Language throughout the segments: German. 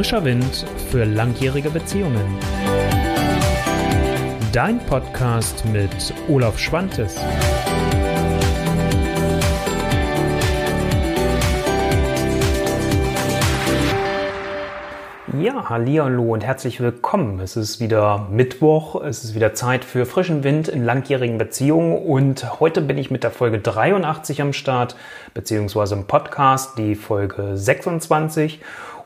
Frischer Wind für langjährige Beziehungen. Dein Podcast mit Olaf Schwantes. Ja, hallo und herzlich willkommen. Es ist wieder Mittwoch, es ist wieder Zeit für frischen Wind in langjährigen Beziehungen und heute bin ich mit der Folge 83 am Start, beziehungsweise im Podcast, die Folge 26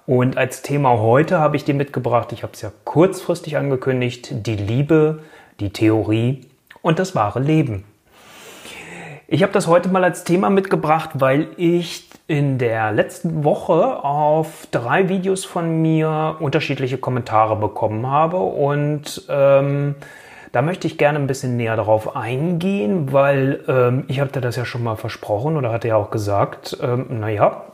und als Thema heute habe ich dir mitgebracht, ich habe es ja kurzfristig angekündigt, die Liebe, die Theorie und das wahre Leben. Ich habe das heute mal als Thema mitgebracht, weil ich in der letzten Woche auf drei Videos von mir unterschiedliche Kommentare bekommen habe und ähm, da möchte ich gerne ein bisschen näher darauf eingehen, weil ähm, ich habe dir das ja schon mal versprochen oder hatte ja auch gesagt, ähm, naja,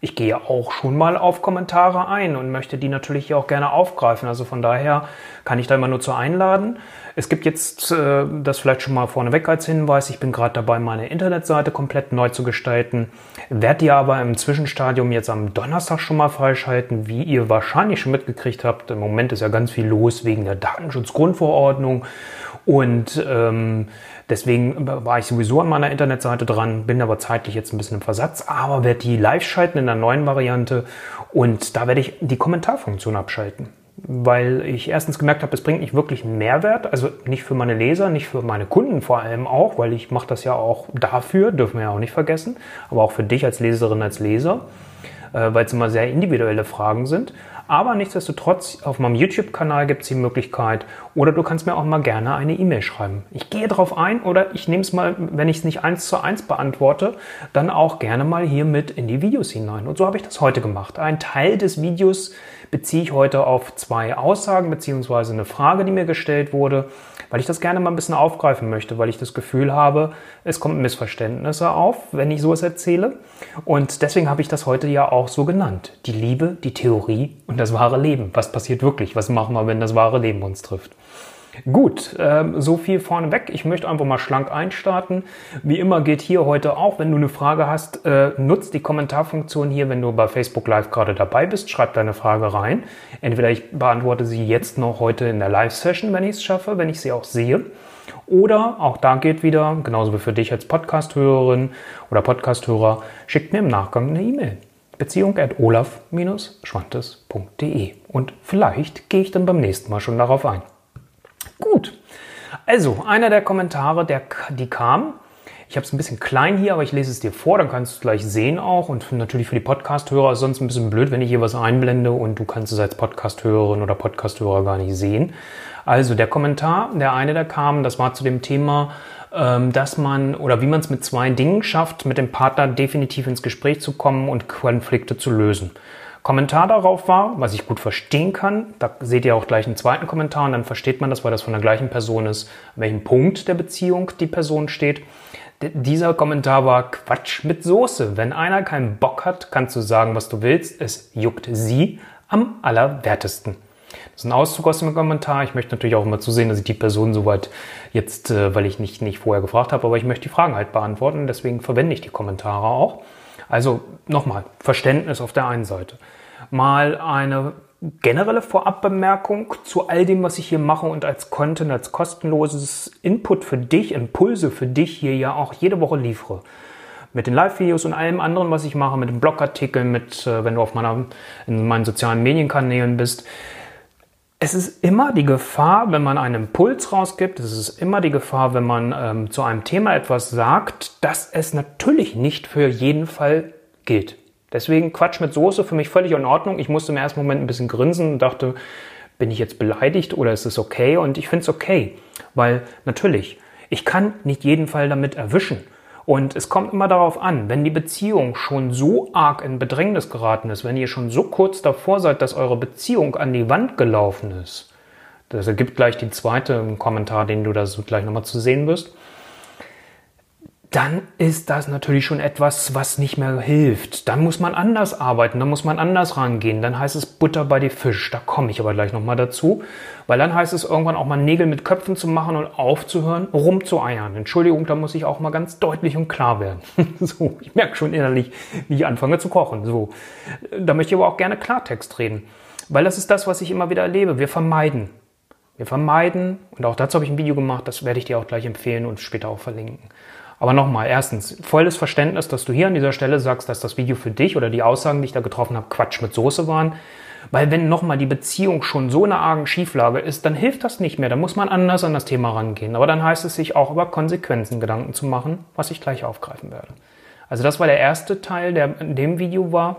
ich gehe auch schon mal auf Kommentare ein und möchte die natürlich auch gerne aufgreifen. Also von daher kann ich da immer nur zu einladen. Es gibt jetzt äh, das vielleicht schon mal vorneweg als Hinweis. Ich bin gerade dabei, meine Internetseite komplett neu zu gestalten. Werde die aber im Zwischenstadium jetzt am Donnerstag schon mal freischalten, wie ihr wahrscheinlich schon mitgekriegt habt. Im Moment ist ja ganz viel los wegen der Datenschutzgrundverordnung und ähm, deswegen war ich sowieso an meiner Internetseite dran, bin aber zeitlich jetzt ein bisschen im Versatz, aber werde die live schalten in der neuen Variante und da werde ich die Kommentarfunktion abschalten. Weil ich erstens gemerkt habe, es bringt nicht wirklich einen Mehrwert, also nicht für meine Leser, nicht für meine Kunden vor allem auch, weil ich mache das ja auch dafür, dürfen wir ja auch nicht vergessen, aber auch für dich als Leserin, als Leser, äh, weil es immer sehr individuelle Fragen sind. Aber nichtsdestotrotz, auf meinem YouTube-Kanal gibt es die Möglichkeit, oder du kannst mir auch mal gerne eine E-Mail schreiben. Ich gehe darauf ein oder ich nehme es mal, wenn ich es nicht eins zu eins beantworte, dann auch gerne mal hier mit in die Videos hinein. Und so habe ich das heute gemacht. Ein Teil des Videos beziehe ich heute auf zwei Aussagen beziehungsweise eine Frage, die mir gestellt wurde, weil ich das gerne mal ein bisschen aufgreifen möchte, weil ich das Gefühl habe, es kommen Missverständnisse auf, wenn ich sowas erzähle. Und deswegen habe ich das heute ja auch so genannt. Die Liebe, die Theorie und das wahre Leben. Was passiert wirklich? Was machen wir, wenn das wahre Leben uns trifft? Gut, ähm, so viel vorneweg. Ich möchte einfach mal schlank einstarten. Wie immer geht hier heute auch, wenn du eine Frage hast, äh, nutzt die Kommentarfunktion hier, wenn du bei Facebook Live gerade dabei bist. Schreib deine Frage rein. Entweder ich beantworte sie jetzt noch heute in der Live-Session, wenn ich es schaffe, wenn ich sie auch sehe. Oder auch da geht wieder, genauso wie für dich als Podcast-Hörerin oder Podcast-Hörer, schickt mir im Nachgang eine E-Mail. Beziehung at olaf-schwantes.de. Und vielleicht gehe ich dann beim nächsten Mal schon darauf ein. Gut. Also, einer der Kommentare, der, die kam, ich habe es ein bisschen klein hier, aber ich lese es dir vor, dann kannst du es gleich sehen auch. Und natürlich für die Podcast-Hörer ist es sonst ein bisschen blöd, wenn ich hier was einblende und du kannst es als Podcast-Hörerin oder Podcast-Hörer gar nicht sehen. Also der Kommentar, der eine, der kam, das war zu dem Thema, ähm, dass man oder wie man es mit zwei Dingen schafft, mit dem Partner definitiv ins Gespräch zu kommen und Konflikte zu lösen. Kommentar darauf war, was ich gut verstehen kann. Da seht ihr auch gleich einen zweiten Kommentar und dann versteht man das, weil das von der gleichen Person ist, an welchem Punkt der Beziehung die Person steht. D dieser Kommentar war Quatsch mit Soße. Wenn einer keinen Bock hat, kannst du sagen, was du willst. Es juckt sie am allerwertesten. Das ist ein Auszug aus dem Kommentar. Ich möchte natürlich auch immer zusehen, dass ich die Person soweit jetzt, äh, weil ich nicht, nicht vorher gefragt habe, aber ich möchte die Fragen halt beantworten. Deswegen verwende ich die Kommentare auch. Also nochmal, Verständnis auf der einen Seite. Mal eine generelle Vorabbemerkung zu all dem, was ich hier mache und als Content, als kostenloses Input für dich, Impulse für dich hier ja auch jede Woche liefere. Mit den Live-Videos und allem anderen, was ich mache, mit den Blogartikeln, mit, äh, wenn du auf meiner, in meinen sozialen Medienkanälen bist. Es ist immer die Gefahr, wenn man einen Impuls rausgibt, es ist immer die Gefahr, wenn man ähm, zu einem Thema etwas sagt, dass es natürlich nicht für jeden Fall gilt. Deswegen Quatsch mit Soße für mich völlig in Ordnung. Ich musste im ersten Moment ein bisschen grinsen und dachte, bin ich jetzt beleidigt oder ist es okay? Und ich finde es okay, weil natürlich, ich kann nicht jeden Fall damit erwischen. Und es kommt immer darauf an, wenn die Beziehung schon so arg in Bedrängnis geraten ist, wenn ihr schon so kurz davor seid, dass eure Beziehung an die Wand gelaufen ist, das ergibt gleich den zweiten Kommentar, den du da so gleich nochmal zu sehen wirst, dann ist das natürlich schon etwas, was nicht mehr hilft. Dann muss man anders arbeiten, dann muss man anders rangehen. Dann heißt es Butter bei die Fisch. Da komme ich aber gleich nochmal dazu. Weil dann heißt es irgendwann auch mal Nägel mit Köpfen zu machen und aufzuhören, rumzueiern. Entschuldigung, da muss ich auch mal ganz deutlich und klar werden. so, ich merke schon innerlich, wie ich anfange zu kochen. So, da möchte ich aber auch gerne Klartext reden. Weil das ist das, was ich immer wieder erlebe. Wir vermeiden. Wir vermeiden, und auch dazu habe ich ein Video gemacht, das werde ich dir auch gleich empfehlen und später auch verlinken. Aber nochmal, erstens, volles Verständnis, dass du hier an dieser Stelle sagst, dass das Video für dich oder die Aussagen, die ich da getroffen habe, Quatsch mit Soße waren. Weil wenn nochmal die Beziehung schon so eine argen Schieflage ist, dann hilft das nicht mehr. Da muss man anders an das Thema rangehen. Aber dann heißt es sich auch über Konsequenzen Gedanken zu machen, was ich gleich aufgreifen werde. Also das war der erste Teil, der in dem Video war.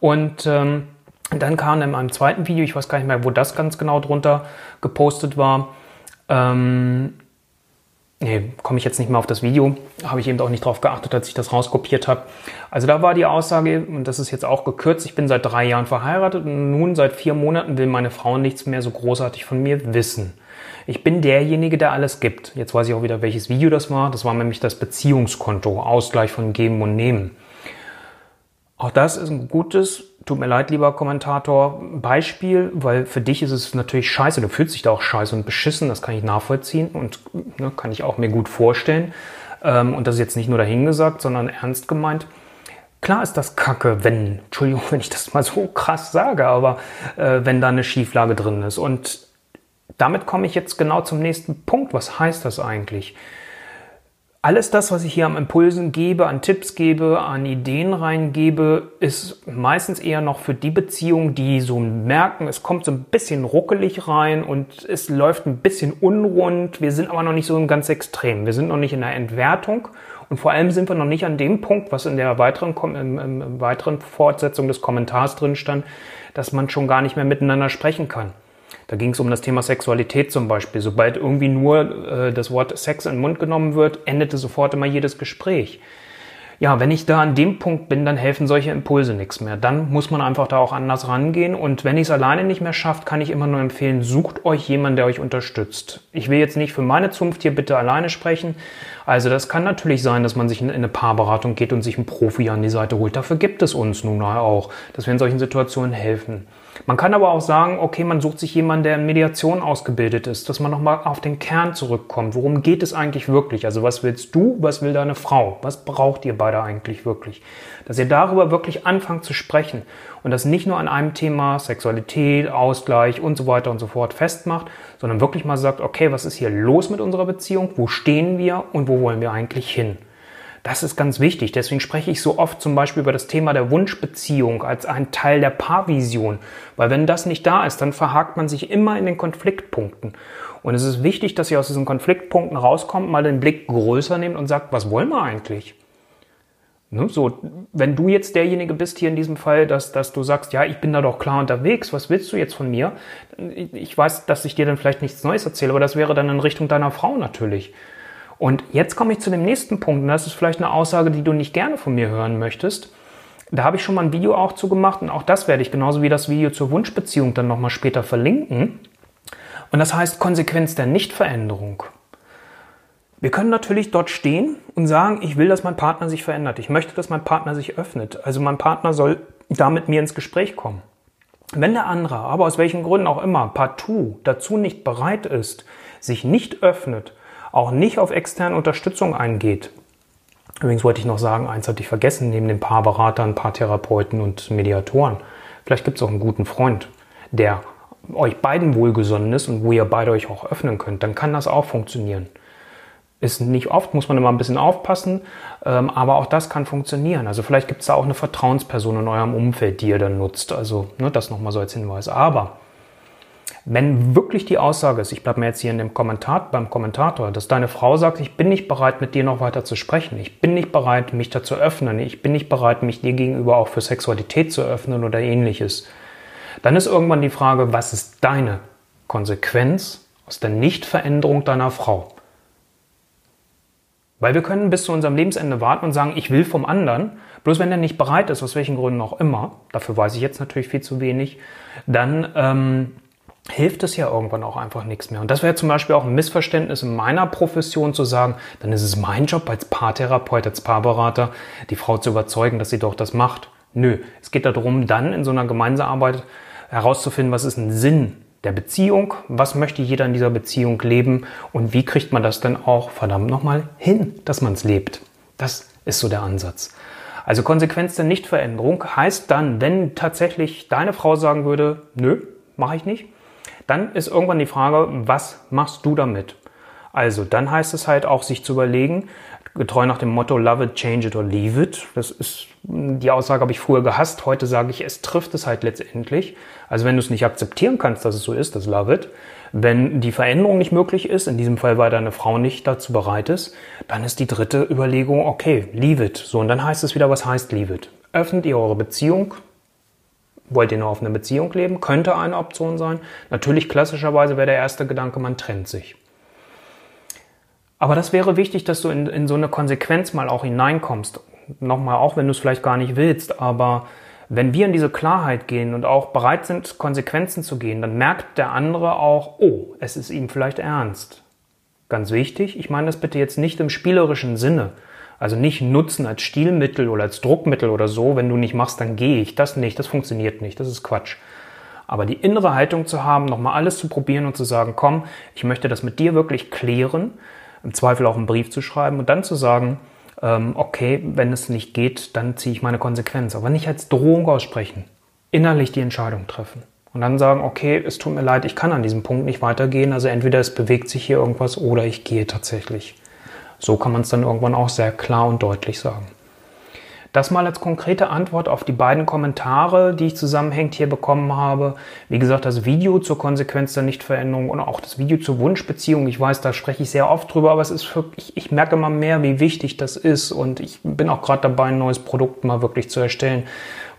Und ähm, dann kam in meinem zweiten Video, ich weiß gar nicht mehr, wo das ganz genau drunter gepostet war, ähm, Nee, komme ich jetzt nicht mehr auf das Video. Habe ich eben auch nicht drauf geachtet, als ich das rauskopiert habe. Also da war die Aussage, und das ist jetzt auch gekürzt, ich bin seit drei Jahren verheiratet und nun seit vier Monaten will meine Frau nichts mehr so großartig von mir wissen. Ich bin derjenige, der alles gibt. Jetzt weiß ich auch wieder, welches Video das war. Das war nämlich das Beziehungskonto, Ausgleich von Geben und Nehmen. Auch das ist ein gutes, tut mir leid, lieber Kommentator, Beispiel, weil für dich ist es natürlich scheiße, du fühlst dich da auch scheiße und beschissen, das kann ich nachvollziehen und ne, kann ich auch mir gut vorstellen. Ähm, und das ist jetzt nicht nur dahingesagt, sondern ernst gemeint. Klar ist das Kacke, wenn, Entschuldigung, wenn ich das mal so krass sage, aber äh, wenn da eine Schieflage drin ist. Und damit komme ich jetzt genau zum nächsten Punkt. Was heißt das eigentlich? Alles das, was ich hier am Impulsen gebe, an Tipps gebe, an Ideen reingebe, ist meistens eher noch für die Beziehungen, die so merken, es kommt so ein bisschen ruckelig rein und es läuft ein bisschen unrund. Wir sind aber noch nicht so ganz extrem. Wir sind noch nicht in der Entwertung und vor allem sind wir noch nicht an dem Punkt, was in der weiteren, im, im weiteren Fortsetzung des Kommentars drin stand, dass man schon gar nicht mehr miteinander sprechen kann. Da ging es um das Thema Sexualität zum Beispiel. Sobald irgendwie nur äh, das Wort Sex in den Mund genommen wird, endete sofort immer jedes Gespräch. Ja, wenn ich da an dem Punkt bin, dann helfen solche Impulse nichts mehr. Dann muss man einfach da auch anders rangehen. Und wenn ich es alleine nicht mehr schafft, kann ich immer nur empfehlen, sucht euch jemanden, der euch unterstützt. Ich will jetzt nicht für meine Zunft hier bitte alleine sprechen. Also das kann natürlich sein, dass man sich in eine Paarberatung geht und sich einen Profi an die Seite holt. Dafür gibt es uns nun auch, dass wir in solchen Situationen helfen. Man kann aber auch sagen, okay, man sucht sich jemanden, der in Mediation ausgebildet ist, dass man nochmal auf den Kern zurückkommt. Worum geht es eigentlich wirklich? Also was willst du, was will deine Frau? Was braucht ihr beide eigentlich wirklich? Dass ihr darüber wirklich anfangt zu sprechen und das nicht nur an einem Thema Sexualität, Ausgleich und so weiter und so fort festmacht, sondern wirklich mal sagt, okay, was ist hier los mit unserer Beziehung? Wo stehen wir und wo wollen wir eigentlich hin? Das ist ganz wichtig. Deswegen spreche ich so oft zum Beispiel über das Thema der Wunschbeziehung als ein Teil der Paarvision. Weil wenn das nicht da ist, dann verhakt man sich immer in den Konfliktpunkten. Und es ist wichtig, dass ihr aus diesen Konfliktpunkten rauskommt, mal den Blick größer nehmt und sagt, was wollen wir eigentlich? Ne, so, wenn du jetzt derjenige bist hier in diesem Fall, dass, dass du sagst, ja, ich bin da doch klar unterwegs, was willst du jetzt von mir? Ich weiß, dass ich dir dann vielleicht nichts Neues erzähle, aber das wäre dann in Richtung deiner Frau natürlich. Und jetzt komme ich zu dem nächsten Punkt, und das ist vielleicht eine Aussage, die du nicht gerne von mir hören möchtest. Da habe ich schon mal ein Video auch zu gemacht und auch das werde ich genauso wie das Video zur Wunschbeziehung dann nochmal später verlinken. Und das heißt Konsequenz der Nichtveränderung. Wir können natürlich dort stehen und sagen, ich will, dass mein Partner sich verändert. Ich möchte, dass mein Partner sich öffnet. Also mein Partner soll da mit mir ins Gespräch kommen. Wenn der andere, aber aus welchen Gründen auch immer, partout dazu nicht bereit ist, sich nicht öffnet auch nicht auf externe Unterstützung eingeht. Übrigens wollte ich noch sagen, eins hatte ich vergessen, neben den Paarberatern, Paartherapeuten und Mediatoren. Vielleicht gibt es auch einen guten Freund, der euch beiden wohlgesonnen ist und wo ihr beide euch auch öffnen könnt. Dann kann das auch funktionieren. Ist nicht oft, muss man immer ein bisschen aufpassen, ähm, aber auch das kann funktionieren. Also vielleicht gibt es da auch eine Vertrauensperson in eurem Umfeld, die ihr dann nutzt. Also ne, das nochmal so als Hinweis. Aber wenn wirklich die Aussage ist, ich bleibe mir jetzt hier in dem Kommentar, beim Kommentator, dass deine Frau sagt, ich bin nicht bereit, mit dir noch weiter zu sprechen, ich bin nicht bereit, mich dazu öffnen, ich bin nicht bereit, mich dir gegenüber auch für Sexualität zu öffnen oder ähnliches, dann ist irgendwann die Frage, was ist deine Konsequenz aus der Nichtveränderung deiner Frau? Weil wir können bis zu unserem Lebensende warten und sagen, ich will vom anderen, bloß wenn er nicht bereit ist, aus welchen Gründen auch immer, dafür weiß ich jetzt natürlich viel zu wenig, dann ähm, hilft es ja irgendwann auch einfach nichts mehr. Und das wäre zum Beispiel auch ein Missverständnis in meiner Profession zu sagen, dann ist es mein Job als Paartherapeut, als Paarberater, die Frau zu überzeugen, dass sie doch das macht. Nö, es geht darum, dann in so einer Gemeinsamkeit herauszufinden, was ist ein Sinn der Beziehung, was möchte jeder in dieser Beziehung leben und wie kriegt man das denn auch verdammt nochmal hin, dass man es lebt. Das ist so der Ansatz. Also Konsequenz der Nichtveränderung heißt dann, wenn tatsächlich deine Frau sagen würde, nö, mache ich nicht, dann ist irgendwann die Frage, was machst du damit? Also dann heißt es halt auch, sich zu überlegen, getreu nach dem Motto Love it, change it or leave it. Das ist, die Aussage habe ich früher gehasst. Heute sage ich, es trifft es halt letztendlich. Also wenn du es nicht akzeptieren kannst, dass es so ist, das Love it. Wenn die Veränderung nicht möglich ist, in diesem Fall, weil deine Frau nicht dazu bereit ist, dann ist die dritte Überlegung, okay, leave it. So, und dann heißt es wieder, was heißt leave it? Öffnet ihr eure Beziehung? Wollt ihr nur auf eine Beziehung leben? Könnte eine Option sein. Natürlich, klassischerweise wäre der erste Gedanke, man trennt sich. Aber das wäre wichtig, dass du in, in so eine Konsequenz mal auch hineinkommst. Nochmal, auch wenn du es vielleicht gar nicht willst, aber wenn wir in diese Klarheit gehen und auch bereit sind, Konsequenzen zu gehen, dann merkt der andere auch, oh, es ist ihm vielleicht ernst. Ganz wichtig, ich meine das bitte jetzt nicht im spielerischen Sinne. Also nicht nutzen als Stilmittel oder als Druckmittel oder so, wenn du nicht machst, dann gehe ich. Das nicht, das funktioniert nicht, das ist Quatsch. Aber die innere Haltung zu haben, nochmal alles zu probieren und zu sagen, komm, ich möchte das mit dir wirklich klären, im Zweifel auch einen Brief zu schreiben und dann zu sagen, ähm, okay, wenn es nicht geht, dann ziehe ich meine Konsequenz. Aber nicht als Drohung aussprechen. Innerlich die Entscheidung treffen. Und dann sagen, okay, es tut mir leid, ich kann an diesem Punkt nicht weitergehen. Also entweder es bewegt sich hier irgendwas oder ich gehe tatsächlich. So kann man es dann irgendwann auch sehr klar und deutlich sagen. Das mal als konkrete Antwort auf die beiden Kommentare, die ich zusammenhängend hier bekommen habe. Wie gesagt, das Video zur Konsequenz der Nichtveränderung und auch das Video zur Wunschbeziehung. Ich weiß, da spreche ich sehr oft drüber, aber es ist für, ich, ich merke immer mehr, wie wichtig das ist und ich bin auch gerade dabei, ein neues Produkt mal wirklich zu erstellen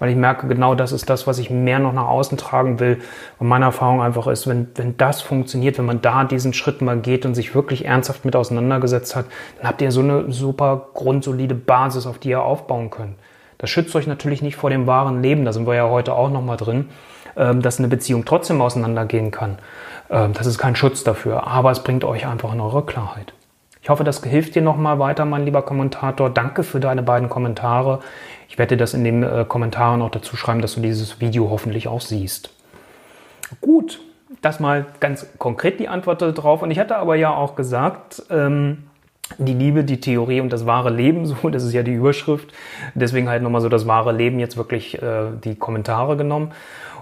weil ich merke, genau das ist das, was ich mehr noch nach außen tragen will. Und meine Erfahrung einfach ist, wenn, wenn das funktioniert, wenn man da diesen Schritt mal geht und sich wirklich ernsthaft mit auseinandergesetzt hat, dann habt ihr so eine super grundsolide Basis, auf die ihr aufbauen könnt. Das schützt euch natürlich nicht vor dem wahren Leben, da sind wir ja heute auch nochmal drin, ähm, dass eine Beziehung trotzdem auseinandergehen kann. Ähm, das ist kein Schutz dafür, aber es bringt euch einfach in eure Klarheit. Ich hoffe, das hilft dir nochmal weiter, mein lieber Kommentator. Danke für deine beiden Kommentare. Ich werde dir das in den äh, Kommentaren auch dazu schreiben, dass du dieses Video hoffentlich auch siehst. Gut, das mal ganz konkret die Antwort darauf. Und ich hatte aber ja auch gesagt, ähm, die Liebe, die Theorie und das wahre Leben, so, das ist ja die Überschrift. Deswegen halt nochmal so das wahre Leben jetzt wirklich äh, die Kommentare genommen.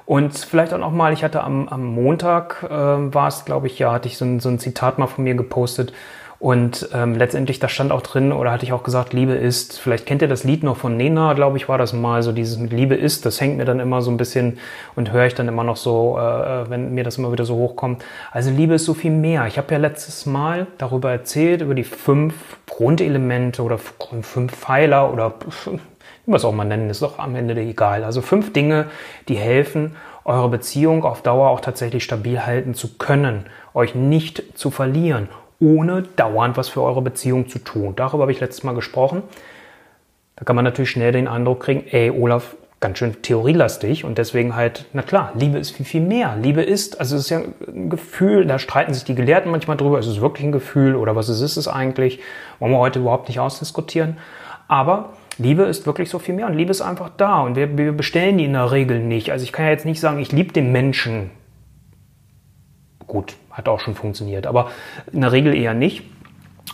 Und vielleicht auch nochmal, ich hatte am, am Montag, äh, war es, glaube ich, ja, hatte ich so ein, so ein Zitat mal von mir gepostet, und ähm, letztendlich, da stand auch drin, oder hatte ich auch gesagt, Liebe ist, vielleicht kennt ihr das Lied noch von Nena, glaube ich, war das mal, so dieses mit Liebe ist, das hängt mir dann immer so ein bisschen und höre ich dann immer noch so, äh, äh, wenn mir das immer wieder so hochkommt. Also Liebe ist so viel mehr. Ich habe ja letztes Mal darüber erzählt, über die fünf Grundelemente oder fünf Pfeiler oder wie man es auch mal nennen, ist doch am Ende egal. Also fünf Dinge, die helfen, eure Beziehung auf Dauer auch tatsächlich stabil halten zu können, euch nicht zu verlieren ohne dauernd was für eure Beziehung zu tun. Darüber habe ich letztes Mal gesprochen. Da kann man natürlich schnell den Eindruck kriegen, ey, Olaf, ganz schön theorielastig und deswegen halt, na klar, Liebe ist viel, viel mehr. Liebe ist, also es ist ja ein Gefühl, da streiten sich die Gelehrten manchmal drüber, ist es wirklich ein Gefühl oder was ist es eigentlich? Wollen wir heute überhaupt nicht ausdiskutieren. Aber Liebe ist wirklich so viel mehr und Liebe ist einfach da und wir, wir bestellen die in der Regel nicht. Also ich kann ja jetzt nicht sagen, ich liebe den Menschen. Gut, hat auch schon funktioniert, aber in der Regel eher nicht.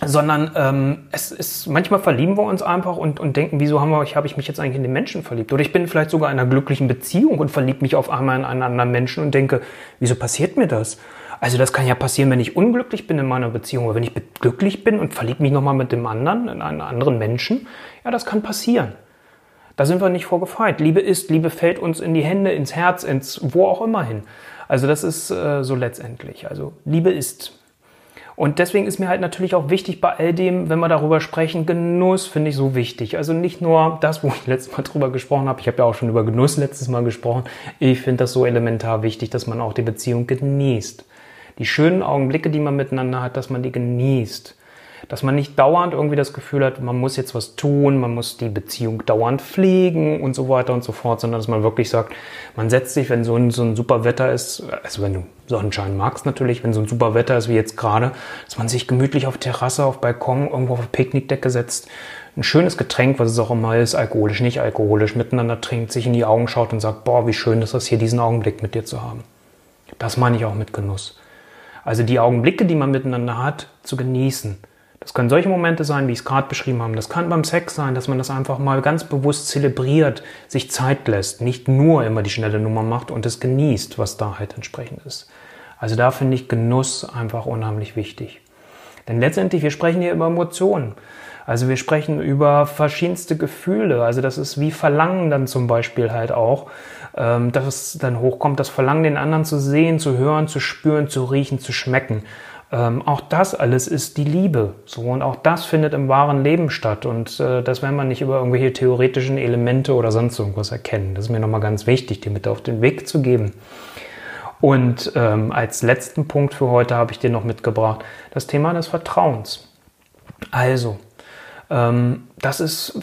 Sondern ähm, es ist manchmal verlieben wir uns einfach und, und denken, wieso haben wir, habe ich mich jetzt eigentlich in den Menschen verliebt? Oder ich bin vielleicht sogar in einer glücklichen Beziehung und verliebe mich auf einmal in einen anderen Menschen und denke, wieso passiert mir das? Also das kann ja passieren, wenn ich unglücklich bin in meiner Beziehung, oder wenn ich glücklich bin und verliebe mich nochmal mit dem anderen, in einen anderen Menschen. Ja, das kann passieren. Da sind wir nicht vorgefeit. Liebe ist, Liebe fällt uns in die Hände, ins Herz, ins wo auch immer hin. Also das ist äh, so letztendlich. Also Liebe ist. Und deswegen ist mir halt natürlich auch wichtig bei all dem, wenn wir darüber sprechen, Genuss finde ich so wichtig. Also nicht nur das, wo ich letztes Mal drüber gesprochen habe. Ich habe ja auch schon über Genuss letztes Mal gesprochen. Ich finde das so elementar wichtig, dass man auch die Beziehung genießt. Die schönen Augenblicke, die man miteinander hat, dass man die genießt Dass man nicht dauernd irgendwie das Gefühl hat, man muss jetzt was tun, man muss die Beziehung dauernd pflegen und so weiter und so fort, sondern dass man wirklich sagt, man setzt sich, wenn so ein, so ein super Wetter ist, also wenn du Sonnenschein magst natürlich, wenn so ein super Wetter ist wie jetzt gerade, dass man sich gemütlich auf Terrasse, auf Balkon, irgendwo auf Picknickdecke setzt, ein schönes Getränk, was es auch immer ist, alkoholisch, nicht alkoholisch, miteinander trinkt, sich in die Augen schaut und sagt, boah, wie schön ist das hier, diesen Augenblick mit dir zu haben. Das meine ich auch mit Genuss. Also die Augenblicke, die man miteinander hat, zu genießen. Das können solche Momente sein, wie ich es gerade beschrieben habe. Das kann beim Sex sein, dass man das einfach mal ganz bewusst zelebriert, sich Zeit lässt, nicht nur immer die schnelle Nummer macht und es genießt, was da halt entsprechend ist. Also da finde ich Genuss einfach unheimlich wichtig. Denn letztendlich, wir sprechen hier über Emotionen. Also wir sprechen über verschiedenste Gefühle. Also das ist wie Verlangen dann zum Beispiel halt auch, ähm, dass es dann hochkommt, das Verlangen, den anderen zu sehen, zu hören, zu spüren, zu riechen, zu schmecken. Ähm, auch das alles ist die Liebe. So, und auch das findet im wahren Leben statt. Und äh, das werden wir nicht über irgendwelche theoretischen Elemente oder sonst irgendwas erkennen. Das ist mir nochmal ganz wichtig, dir mit auf den Weg zu geben. Und ähm, als letzten Punkt für heute habe ich dir noch mitgebracht das Thema des Vertrauens. Also, ähm, das ist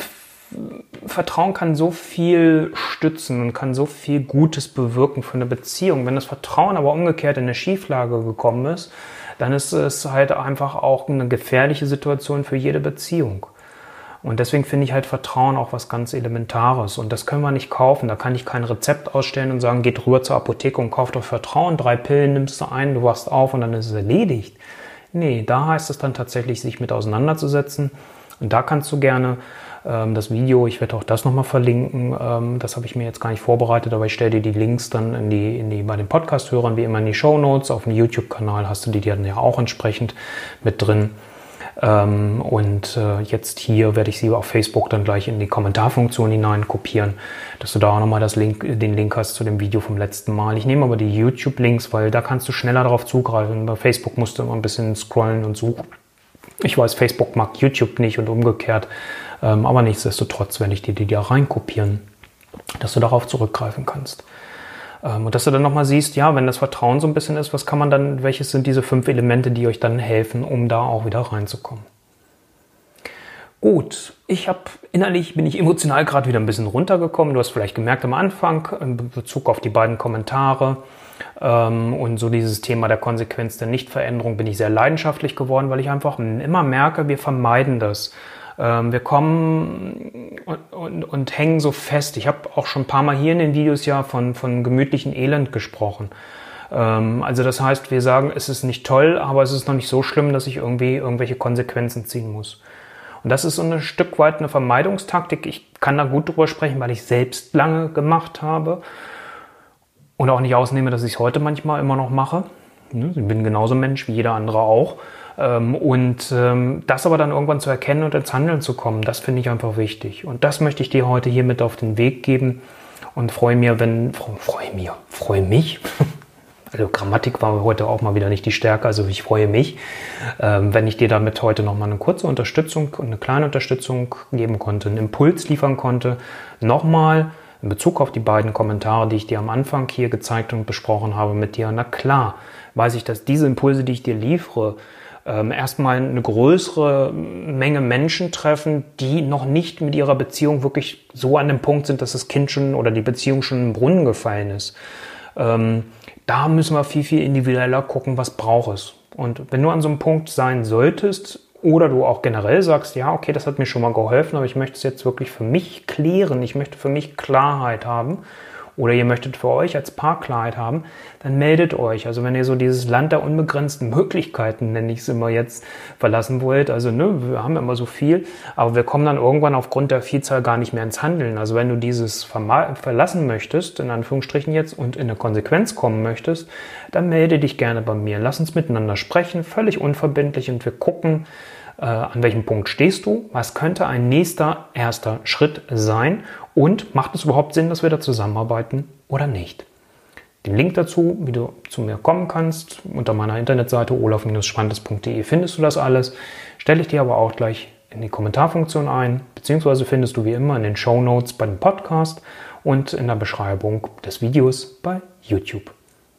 Vertrauen kann so viel stützen und kann so viel Gutes bewirken für eine Beziehung. Wenn das Vertrauen aber umgekehrt in eine Schieflage gekommen ist, dann ist es halt einfach auch eine gefährliche Situation für jede Beziehung. Und deswegen finde ich halt Vertrauen auch was ganz Elementares. Und das können wir nicht kaufen. Da kann ich kein Rezept ausstellen und sagen, geht rüber zur Apotheke und kauft doch Vertrauen. Drei Pillen nimmst du ein, du wachst auf und dann ist es erledigt. Nee, da heißt es dann tatsächlich, sich mit auseinanderzusetzen. Und da kannst du gerne das Video, ich werde auch das nochmal verlinken, ähm, das habe ich mir jetzt gar nicht vorbereitet, aber ich stelle dir die Links dann in die, in die, bei den Podcast-Hörern wie immer in die Show Notes. Auf dem YouTube-Kanal hast du die dann ja auch entsprechend mit drin. Ähm, und äh, jetzt hier werde ich sie auf Facebook dann gleich in die Kommentarfunktion hinein kopieren, dass du da auch nochmal Link, den Link hast zu dem Video vom letzten Mal. Ich nehme aber die YouTube-Links, weil da kannst du schneller darauf zugreifen. Bei Facebook musst du immer ein bisschen scrollen und suchen. Ich weiß, Facebook mag YouTube nicht und umgekehrt. Ähm, aber nichtsdestotrotz werde ich dir die da reinkopieren, dass du darauf zurückgreifen kannst. Ähm, und dass du dann nochmal siehst, ja, wenn das Vertrauen so ein bisschen ist, was kann man dann, welches sind diese fünf Elemente, die euch dann helfen, um da auch wieder reinzukommen. Gut, ich habe innerlich bin ich emotional gerade wieder ein bisschen runtergekommen. Du hast vielleicht gemerkt am Anfang in Bezug auf die beiden Kommentare ähm, und so dieses Thema der Konsequenz der Nichtveränderung bin ich sehr leidenschaftlich geworden, weil ich einfach immer merke, wir vermeiden das. Ähm, wir kommen und, und, und, hängen so fest. Ich habe auch schon ein paar Mal hier in den Videos ja von, von gemütlichen Elend gesprochen. Ähm, also das heißt, wir sagen, es ist nicht toll, aber es ist noch nicht so schlimm, dass ich irgendwie irgendwelche Konsequenzen ziehen muss. Und das ist so ein Stück weit eine Vermeidungstaktik. Ich kann da gut drüber sprechen, weil ich selbst lange gemacht habe und auch nicht ausnehme, dass ich es heute manchmal immer noch mache. Ich bin genauso Mensch wie jeder andere auch. Ähm, und ähm, das aber dann irgendwann zu erkennen und ins Handeln zu kommen, das finde ich einfach wichtig. Und das möchte ich dir heute hier mit auf den Weg geben und freue mir, wenn, freue mir, freue mich. Also Grammatik war heute auch mal wieder nicht die Stärke, also ich freue mich, ähm, wenn ich dir damit heute nochmal eine kurze Unterstützung und eine kleine Unterstützung geben konnte, einen Impuls liefern konnte, nochmal in Bezug auf die beiden Kommentare, die ich dir am Anfang hier gezeigt und besprochen habe mit dir. Na klar, weiß ich, dass diese Impulse, die ich dir liefere, ähm, erstmal eine größere Menge Menschen treffen, die noch nicht mit ihrer Beziehung wirklich so an dem Punkt sind, dass das Kind schon oder die Beziehung schon im Brunnen gefallen ist. Ähm, da müssen wir viel, viel individueller gucken, was braucht es. Und wenn du an so einem Punkt sein solltest oder du auch generell sagst, ja, okay, das hat mir schon mal geholfen, aber ich möchte es jetzt wirklich für mich klären, ich möchte für mich Klarheit haben oder ihr möchtet für euch als Paar Klarheit haben, dann meldet euch. Also wenn ihr so dieses Land der unbegrenzten Möglichkeiten, nenne ich es immer jetzt, verlassen wollt, also ne, wir haben immer so viel, aber wir kommen dann irgendwann aufgrund der Vielzahl gar nicht mehr ins Handeln. Also wenn du dieses verlassen möchtest, in Anführungsstrichen jetzt, und in eine Konsequenz kommen möchtest, dann melde dich gerne bei mir. Lass uns miteinander sprechen, völlig unverbindlich und wir gucken, äh, an welchem Punkt stehst du, was könnte ein nächster erster Schritt sein und macht es überhaupt Sinn, dass wir da zusammenarbeiten oder nicht. Den Link dazu, wie du zu mir kommen kannst, unter meiner Internetseite olaf-spannendes.de findest du das alles. Stelle ich dir aber auch gleich in die Kommentarfunktion ein, beziehungsweise findest du wie immer in den Show Notes bei dem Podcast und in der Beschreibung des Videos bei YouTube.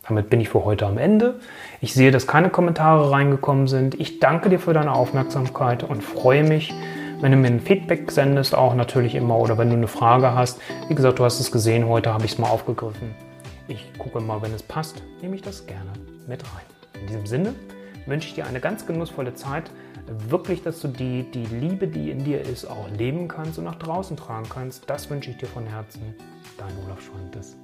Damit bin ich für heute am Ende. Ich sehe, dass keine Kommentare reingekommen sind. Ich danke dir für deine Aufmerksamkeit und freue mich, wenn du mir ein Feedback sendest, auch natürlich immer, oder wenn du eine Frage hast. Wie gesagt, du hast es gesehen, heute habe ich es mal aufgegriffen. Ich gucke mal, wenn es passt, nehme ich das gerne mit rein. In diesem Sinne wünsche ich dir eine ganz genussvolle Zeit. Wirklich, dass du die, die Liebe, die in dir ist, auch leben kannst und nach draußen tragen kannst. Das wünsche ich dir von Herzen. Dein Olaf Schwantes.